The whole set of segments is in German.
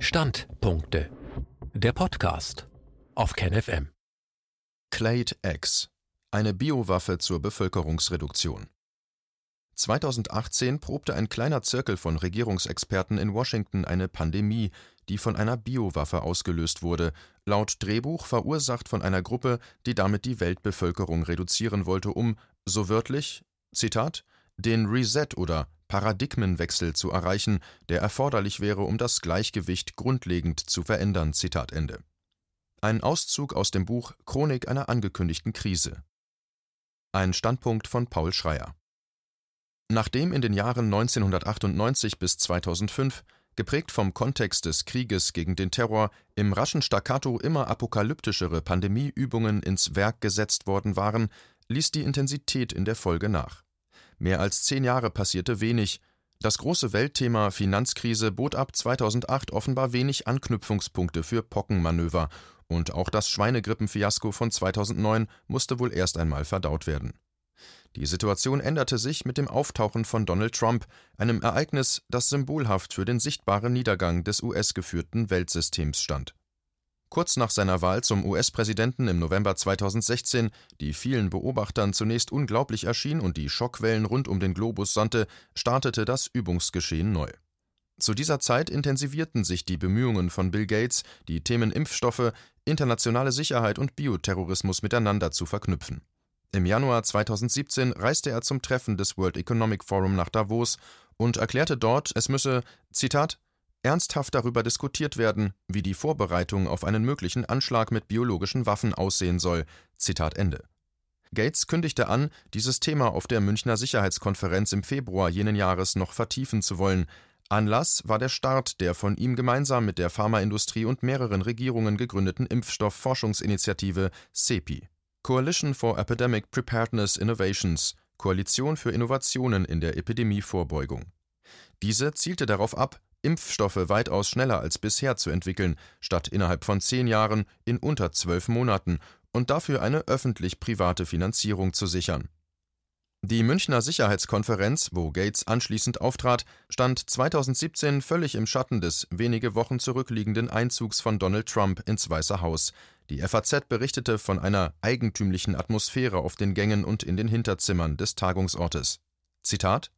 Standpunkte. Der Podcast auf KenFM. Clade X. Eine Biowaffe zur Bevölkerungsreduktion. 2018 probte ein kleiner Zirkel von Regierungsexperten in Washington eine Pandemie, die von einer Biowaffe ausgelöst wurde, laut Drehbuch verursacht von einer Gruppe, die damit die Weltbevölkerung reduzieren wollte, um, so wörtlich, Zitat, den Reset oder Paradigmenwechsel zu erreichen, der erforderlich wäre, um das Gleichgewicht grundlegend zu verändern. Zitat Ende. Ein Auszug aus dem Buch Chronik einer angekündigten Krise. Ein Standpunkt von Paul Schreier. Nachdem in den Jahren 1998 bis 2005, geprägt vom Kontext des Krieges gegen den Terror, im raschen Staccato immer apokalyptischere Pandemieübungen ins Werk gesetzt worden waren, ließ die Intensität in der Folge nach. Mehr als zehn Jahre passierte wenig. Das große Weltthema Finanzkrise bot ab 2008 offenbar wenig Anknüpfungspunkte für Pockenmanöver, und auch das Schweinegrippenfiasko von 2009 musste wohl erst einmal verdaut werden. Die Situation änderte sich mit dem Auftauchen von Donald Trump, einem Ereignis, das symbolhaft für den sichtbaren Niedergang des US-geführten Weltsystems stand Kurz nach seiner Wahl zum US-Präsidenten im November 2016, die vielen Beobachtern zunächst unglaublich erschien und die Schockwellen rund um den Globus sandte, startete das Übungsgeschehen neu. Zu dieser Zeit intensivierten sich die Bemühungen von Bill Gates, die Themen Impfstoffe, internationale Sicherheit und Bioterrorismus miteinander zu verknüpfen. Im Januar 2017 reiste er zum Treffen des World Economic Forum nach Davos und erklärte dort, es müsse, Zitat, ernsthaft darüber diskutiert werden, wie die Vorbereitung auf einen möglichen Anschlag mit biologischen Waffen aussehen soll. Zitat Ende. Gates kündigte an, dieses Thema auf der Münchner Sicherheitskonferenz im Februar jenen Jahres noch vertiefen zu wollen. Anlass war der Start der von ihm gemeinsam mit der Pharmaindustrie und mehreren Regierungen gegründeten Impfstoffforschungsinitiative CEPI. Coalition for Epidemic Preparedness Innovations Koalition für Innovationen in der Epidemievorbeugung. Diese zielte darauf ab, Impfstoffe weitaus schneller als bisher zu entwickeln, statt innerhalb von zehn Jahren in unter zwölf Monaten und dafür eine öffentlich-private Finanzierung zu sichern. Die Münchner Sicherheitskonferenz, wo Gates anschließend auftrat, stand 2017 völlig im Schatten des wenige Wochen zurückliegenden Einzugs von Donald Trump ins Weiße Haus. Die FAZ berichtete von einer eigentümlichen Atmosphäre auf den Gängen und in den Hinterzimmern des Tagungsortes. Zitat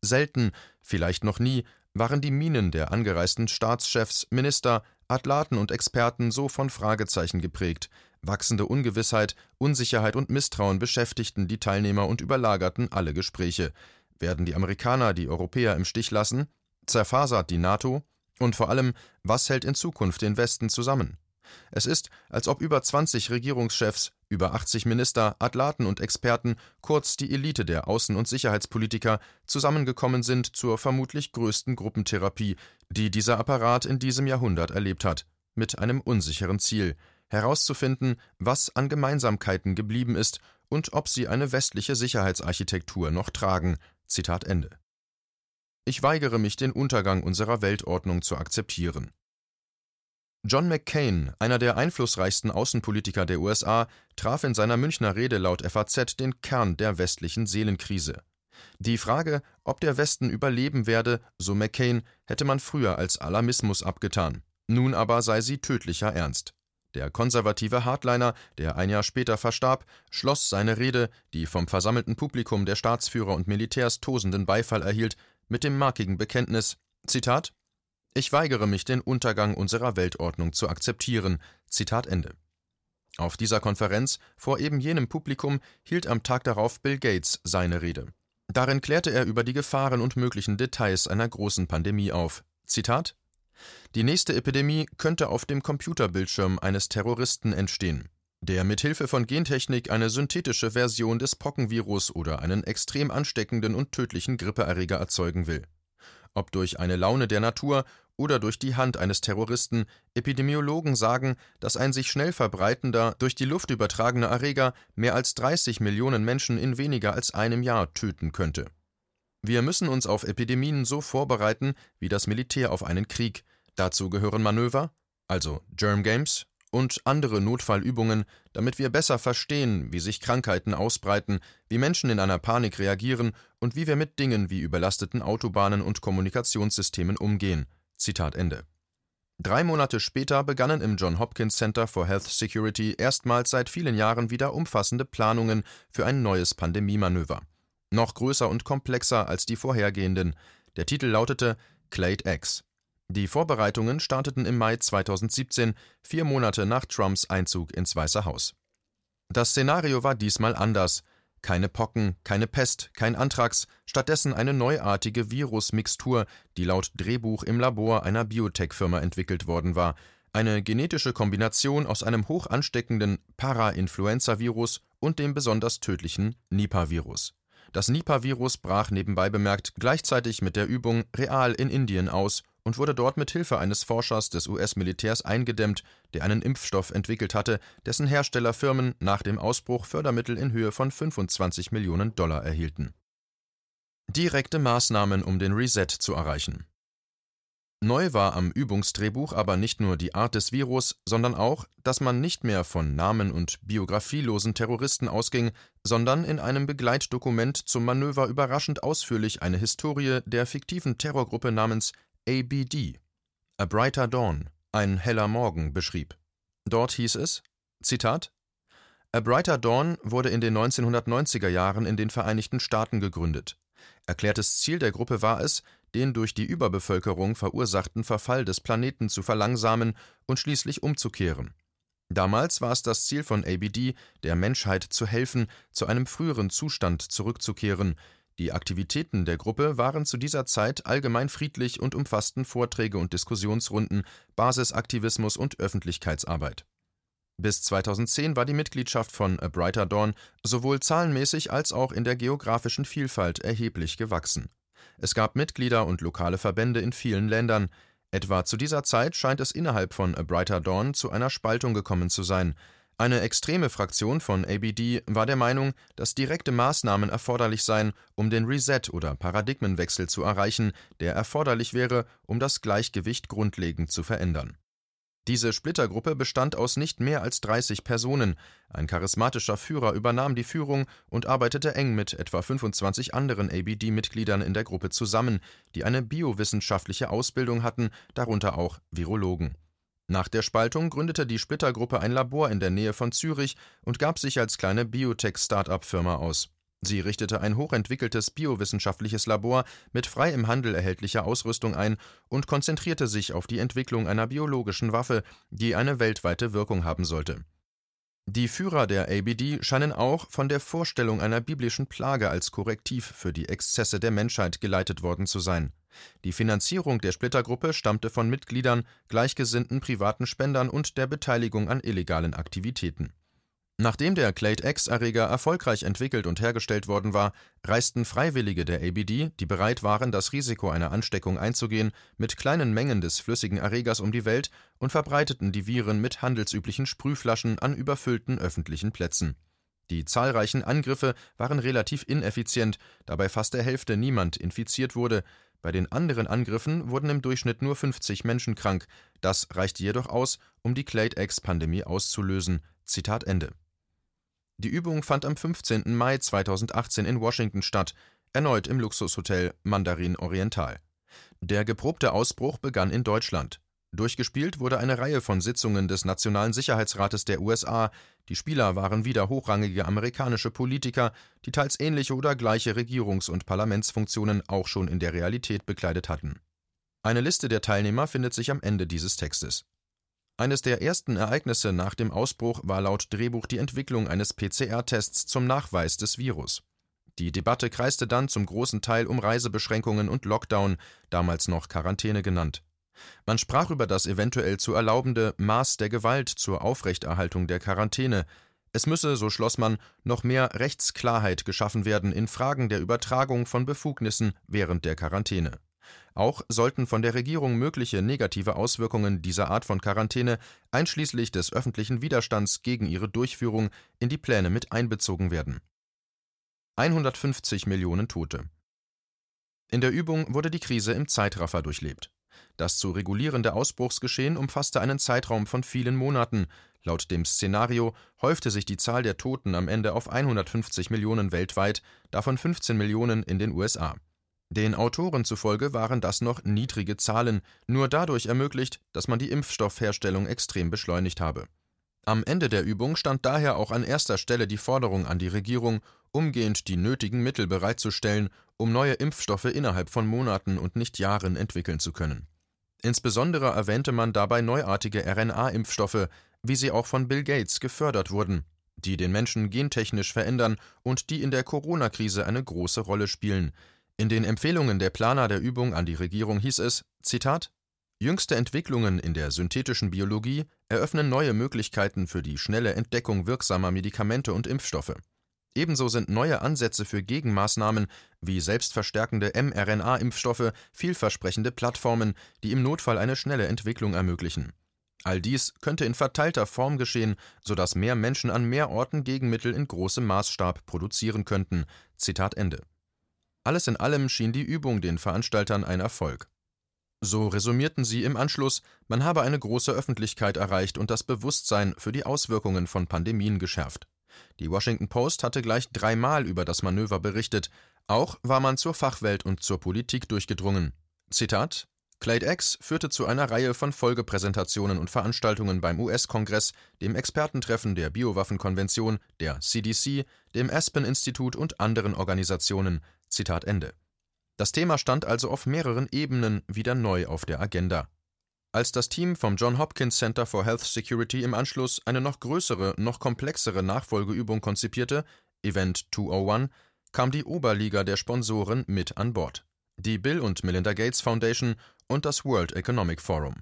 Selten, vielleicht noch nie, waren die Mienen der angereisten Staatschefs, Minister, Athlaten und Experten so von Fragezeichen geprägt. Wachsende Ungewissheit, Unsicherheit und Misstrauen beschäftigten die Teilnehmer und überlagerten alle Gespräche. Werden die Amerikaner die Europäer im Stich lassen? Zerfasert die NATO? Und vor allem, was hält in Zukunft den Westen zusammen? Es ist, als ob über 20 Regierungschefs, über 80 Minister, Athlaten und Experten, kurz die Elite der Außen- und Sicherheitspolitiker, zusammengekommen sind zur vermutlich größten Gruppentherapie, die dieser Apparat in diesem Jahrhundert erlebt hat, mit einem unsicheren Ziel herauszufinden, was an Gemeinsamkeiten geblieben ist und ob sie eine westliche Sicherheitsarchitektur noch tragen. Zitat Ende. Ich weigere mich, den Untergang unserer Weltordnung zu akzeptieren. John McCain, einer der einflussreichsten Außenpolitiker der USA, traf in seiner Münchner Rede laut FAZ den Kern der westlichen Seelenkrise. Die Frage, ob der Westen überleben werde, so McCain, hätte man früher als Alarmismus abgetan. Nun aber sei sie tödlicher Ernst. Der konservative Hardliner, der ein Jahr später verstarb, schloss seine Rede, die vom versammelten Publikum der Staatsführer und Militärs tosenden Beifall erhielt, mit dem markigen Bekenntnis: Zitat ich weigere mich, den Untergang unserer Weltordnung zu akzeptieren. Zitat Ende. Auf dieser Konferenz, vor eben jenem Publikum, hielt am Tag darauf Bill Gates seine Rede. Darin klärte er über die Gefahren und möglichen Details einer großen Pandemie auf. Zitat Die nächste Epidemie könnte auf dem Computerbildschirm eines Terroristen entstehen, der mit Hilfe von Gentechnik eine synthetische Version des Pockenvirus oder einen extrem ansteckenden und tödlichen Grippeerreger erzeugen will ob durch eine Laune der Natur oder durch die Hand eines Terroristen, Epidemiologen sagen, dass ein sich schnell verbreitender, durch die Luft übertragener Erreger mehr als 30 Millionen Menschen in weniger als einem Jahr töten könnte. Wir müssen uns auf Epidemien so vorbereiten wie das Militär auf einen Krieg. Dazu gehören Manöver, also Germ Games, und andere Notfallübungen, damit wir besser verstehen, wie sich Krankheiten ausbreiten, wie Menschen in einer Panik reagieren und wie wir mit Dingen wie überlasteten Autobahnen und Kommunikationssystemen umgehen. Zitat Ende. Drei Monate später begannen im John Hopkins Center for Health Security erstmals seit vielen Jahren wieder umfassende Planungen für ein neues Pandemiemanöver. Noch größer und komplexer als die vorhergehenden. Der Titel lautete Clade X. Die Vorbereitungen starteten im Mai 2017, vier Monate nach Trumps Einzug ins Weiße Haus. Das Szenario war diesmal anders. Keine Pocken, keine Pest, kein Anthrax, stattdessen eine neuartige Virusmixtur, die laut Drehbuch im Labor einer Biotech-Firma entwickelt worden war. Eine genetische Kombination aus einem hoch ansteckenden Para-Influenza-Virus und dem besonders tödlichen Nipah-Virus. Das Nipah-Virus brach nebenbei bemerkt gleichzeitig mit der Übung real in Indien aus und wurde dort mit Hilfe eines Forschers des US-Militärs eingedämmt, der einen Impfstoff entwickelt hatte, dessen Herstellerfirmen nach dem Ausbruch Fördermittel in Höhe von 25 Millionen Dollar erhielten. Direkte Maßnahmen, um den Reset zu erreichen. Neu war am Übungsdrehbuch aber nicht nur die Art des Virus, sondern auch, dass man nicht mehr von Namen und biografielosen Terroristen ausging, sondern in einem Begleitdokument zum Manöver überraschend ausführlich eine Historie der fiktiven Terrorgruppe namens ABD, A Brighter Dawn, ein heller Morgen, beschrieb. Dort hieß es: Zitat A Brighter Dawn wurde in den 1990er Jahren in den Vereinigten Staaten gegründet. Erklärtes Ziel der Gruppe war es, den durch die Überbevölkerung verursachten Verfall des Planeten zu verlangsamen und schließlich umzukehren. Damals war es das Ziel von ABD, der Menschheit zu helfen, zu einem früheren Zustand zurückzukehren, die Aktivitäten der Gruppe waren zu dieser Zeit allgemein friedlich und umfassten Vorträge und Diskussionsrunden, Basisaktivismus und Öffentlichkeitsarbeit. Bis 2010 war die Mitgliedschaft von A Brighter Dawn sowohl zahlenmäßig als auch in der geografischen Vielfalt erheblich gewachsen. Es gab Mitglieder und lokale Verbände in vielen Ländern. Etwa zu dieser Zeit scheint es innerhalb von A Brighter Dawn zu einer Spaltung gekommen zu sein. Eine extreme Fraktion von ABD war der Meinung, dass direkte Maßnahmen erforderlich seien, um den Reset oder Paradigmenwechsel zu erreichen, der erforderlich wäre, um das Gleichgewicht grundlegend zu verändern. Diese Splittergruppe bestand aus nicht mehr als 30 Personen. Ein charismatischer Führer übernahm die Führung und arbeitete eng mit etwa 25 anderen ABD-Mitgliedern in der Gruppe zusammen, die eine biowissenschaftliche Ausbildung hatten, darunter auch Virologen. Nach der Spaltung gründete die Splittergruppe ein Labor in der Nähe von Zürich und gab sich als kleine Biotech-Start-up-Firma aus. Sie richtete ein hochentwickeltes biowissenschaftliches Labor mit frei im Handel erhältlicher Ausrüstung ein und konzentrierte sich auf die Entwicklung einer biologischen Waffe, die eine weltweite Wirkung haben sollte. Die Führer der ABD scheinen auch von der Vorstellung einer biblischen Plage als Korrektiv für die Exzesse der Menschheit geleitet worden zu sein. Die Finanzierung der Splittergruppe stammte von Mitgliedern, gleichgesinnten privaten Spendern und der Beteiligung an illegalen Aktivitäten. Nachdem der Clade-X-Erreger erfolgreich entwickelt und hergestellt worden war, reisten Freiwillige der ABD, die bereit waren, das Risiko einer Ansteckung einzugehen, mit kleinen Mengen des flüssigen Erregers um die Welt und verbreiteten die Viren mit handelsüblichen Sprühflaschen an überfüllten öffentlichen Plätzen. Die zahlreichen Angriffe waren relativ ineffizient, da bei fast der Hälfte niemand infiziert wurde, bei den anderen Angriffen wurden im Durchschnitt nur 50 Menschen krank. Das reichte jedoch aus, um die Clade-X-Pandemie auszulösen. Zitat Ende. Die Übung fand am 15. Mai 2018 in Washington statt, erneut im Luxushotel Mandarin Oriental. Der geprobte Ausbruch begann in Deutschland. Durchgespielt wurde eine Reihe von Sitzungen des Nationalen Sicherheitsrates der USA. Die Spieler waren wieder hochrangige amerikanische Politiker, die teils ähnliche oder gleiche Regierungs- und Parlamentsfunktionen auch schon in der Realität bekleidet hatten. Eine Liste der Teilnehmer findet sich am Ende dieses Textes. Eines der ersten Ereignisse nach dem Ausbruch war laut Drehbuch die Entwicklung eines PCR-Tests zum Nachweis des Virus. Die Debatte kreiste dann zum großen Teil um Reisebeschränkungen und Lockdown, damals noch Quarantäne genannt. Man sprach über das eventuell zu erlaubende Maß der Gewalt zur Aufrechterhaltung der Quarantäne. Es müsse, so schloss man, noch mehr Rechtsklarheit geschaffen werden in Fragen der Übertragung von Befugnissen während der Quarantäne. Auch sollten von der Regierung mögliche negative Auswirkungen dieser Art von Quarantäne, einschließlich des öffentlichen Widerstands gegen ihre Durchführung, in die Pläne mit einbezogen werden. 150 Millionen Tote. In der Übung wurde die Krise im Zeitraffer durchlebt. Das zu regulierende Ausbruchsgeschehen umfasste einen Zeitraum von vielen Monaten. Laut dem Szenario häufte sich die Zahl der Toten am Ende auf 150 Millionen weltweit, davon 15 Millionen in den USA. Den Autoren zufolge waren das noch niedrige Zahlen, nur dadurch ermöglicht, dass man die Impfstoffherstellung extrem beschleunigt habe. Am Ende der Übung stand daher auch an erster Stelle die Forderung an die Regierung, umgehend die nötigen Mittel bereitzustellen, um neue Impfstoffe innerhalb von Monaten und nicht Jahren entwickeln zu können. Insbesondere erwähnte man dabei neuartige RNA-Impfstoffe, wie sie auch von Bill Gates gefördert wurden, die den Menschen gentechnisch verändern und die in der Corona-Krise eine große Rolle spielen. In den Empfehlungen der Planer der Übung an die Regierung hieß es: Zitat Jüngste Entwicklungen in der synthetischen Biologie eröffnen neue Möglichkeiten für die schnelle Entdeckung wirksamer Medikamente und Impfstoffe. Ebenso sind neue Ansätze für Gegenmaßnahmen wie selbstverstärkende mRNA-Impfstoffe vielversprechende Plattformen, die im Notfall eine schnelle Entwicklung ermöglichen. All dies könnte in verteilter Form geschehen, sodass mehr Menschen an mehr Orten Gegenmittel in großem Maßstab produzieren könnten. Zitat Ende. Alles in allem schien die Übung den Veranstaltern ein Erfolg. So resümierten sie im Anschluss, man habe eine große Öffentlichkeit erreicht und das Bewusstsein für die Auswirkungen von Pandemien geschärft. Die Washington Post hatte gleich dreimal über das Manöver berichtet, auch war man zur Fachwelt und zur Politik durchgedrungen. Zitat Clade X führte zu einer Reihe von Folgepräsentationen und Veranstaltungen beim US-Kongress, dem Expertentreffen der Biowaffenkonvention, der CDC, dem Aspen-Institut und anderen Organisationen. Zitat Ende. Das Thema stand also auf mehreren Ebenen wieder neu auf der Agenda. Als das Team vom John Hopkins Center for Health Security im Anschluss eine noch größere, noch komplexere Nachfolgeübung konzipierte, Event 201, kam die Oberliga der Sponsoren mit an Bord, die Bill und Melinda Gates Foundation und das World Economic Forum.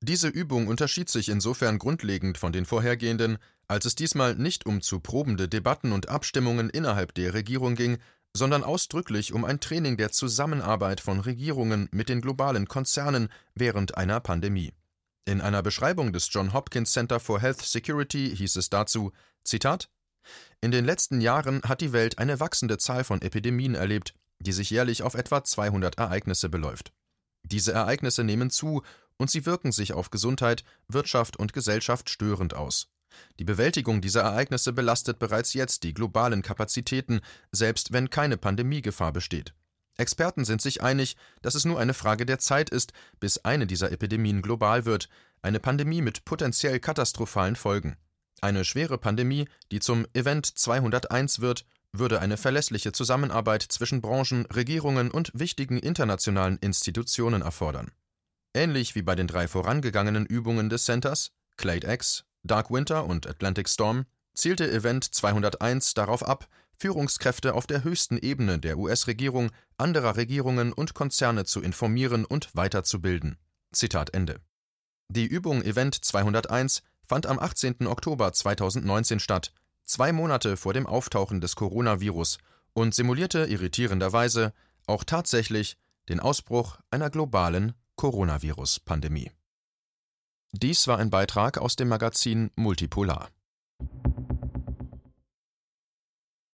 Diese Übung unterschied sich insofern grundlegend von den vorhergehenden, als es diesmal nicht um zu probende Debatten und Abstimmungen innerhalb der Regierung ging, sondern ausdrücklich um ein Training der Zusammenarbeit von Regierungen mit den globalen Konzernen während einer Pandemie. In einer Beschreibung des John Hopkins Center for Health Security hieß es dazu: Zitat In den letzten Jahren hat die Welt eine wachsende Zahl von Epidemien erlebt, die sich jährlich auf etwa 200 Ereignisse beläuft. Diese Ereignisse nehmen zu und sie wirken sich auf Gesundheit, Wirtschaft und Gesellschaft störend aus. Die Bewältigung dieser Ereignisse belastet bereits jetzt die globalen Kapazitäten, selbst wenn keine Pandemiegefahr besteht. Experten sind sich einig, dass es nur eine Frage der Zeit ist, bis eine dieser Epidemien global wird, eine Pandemie mit potenziell katastrophalen Folgen. Eine schwere Pandemie, die zum Event 201 wird, würde eine verlässliche Zusammenarbeit zwischen Branchen, Regierungen und wichtigen internationalen Institutionen erfordern. Ähnlich wie bei den drei vorangegangenen Übungen des Centers, Clade X, Dark Winter und Atlantic Storm zielte Event 201 darauf ab, Führungskräfte auf der höchsten Ebene der US-Regierung, anderer Regierungen und Konzerne zu informieren und weiterzubilden. Zitat Ende. Die Übung Event 201 fand am 18. Oktober 2019 statt, zwei Monate vor dem Auftauchen des Coronavirus, und simulierte irritierenderweise auch tatsächlich den Ausbruch einer globalen Coronavirus-Pandemie. Dies war ein Beitrag aus dem Magazin Multipolar.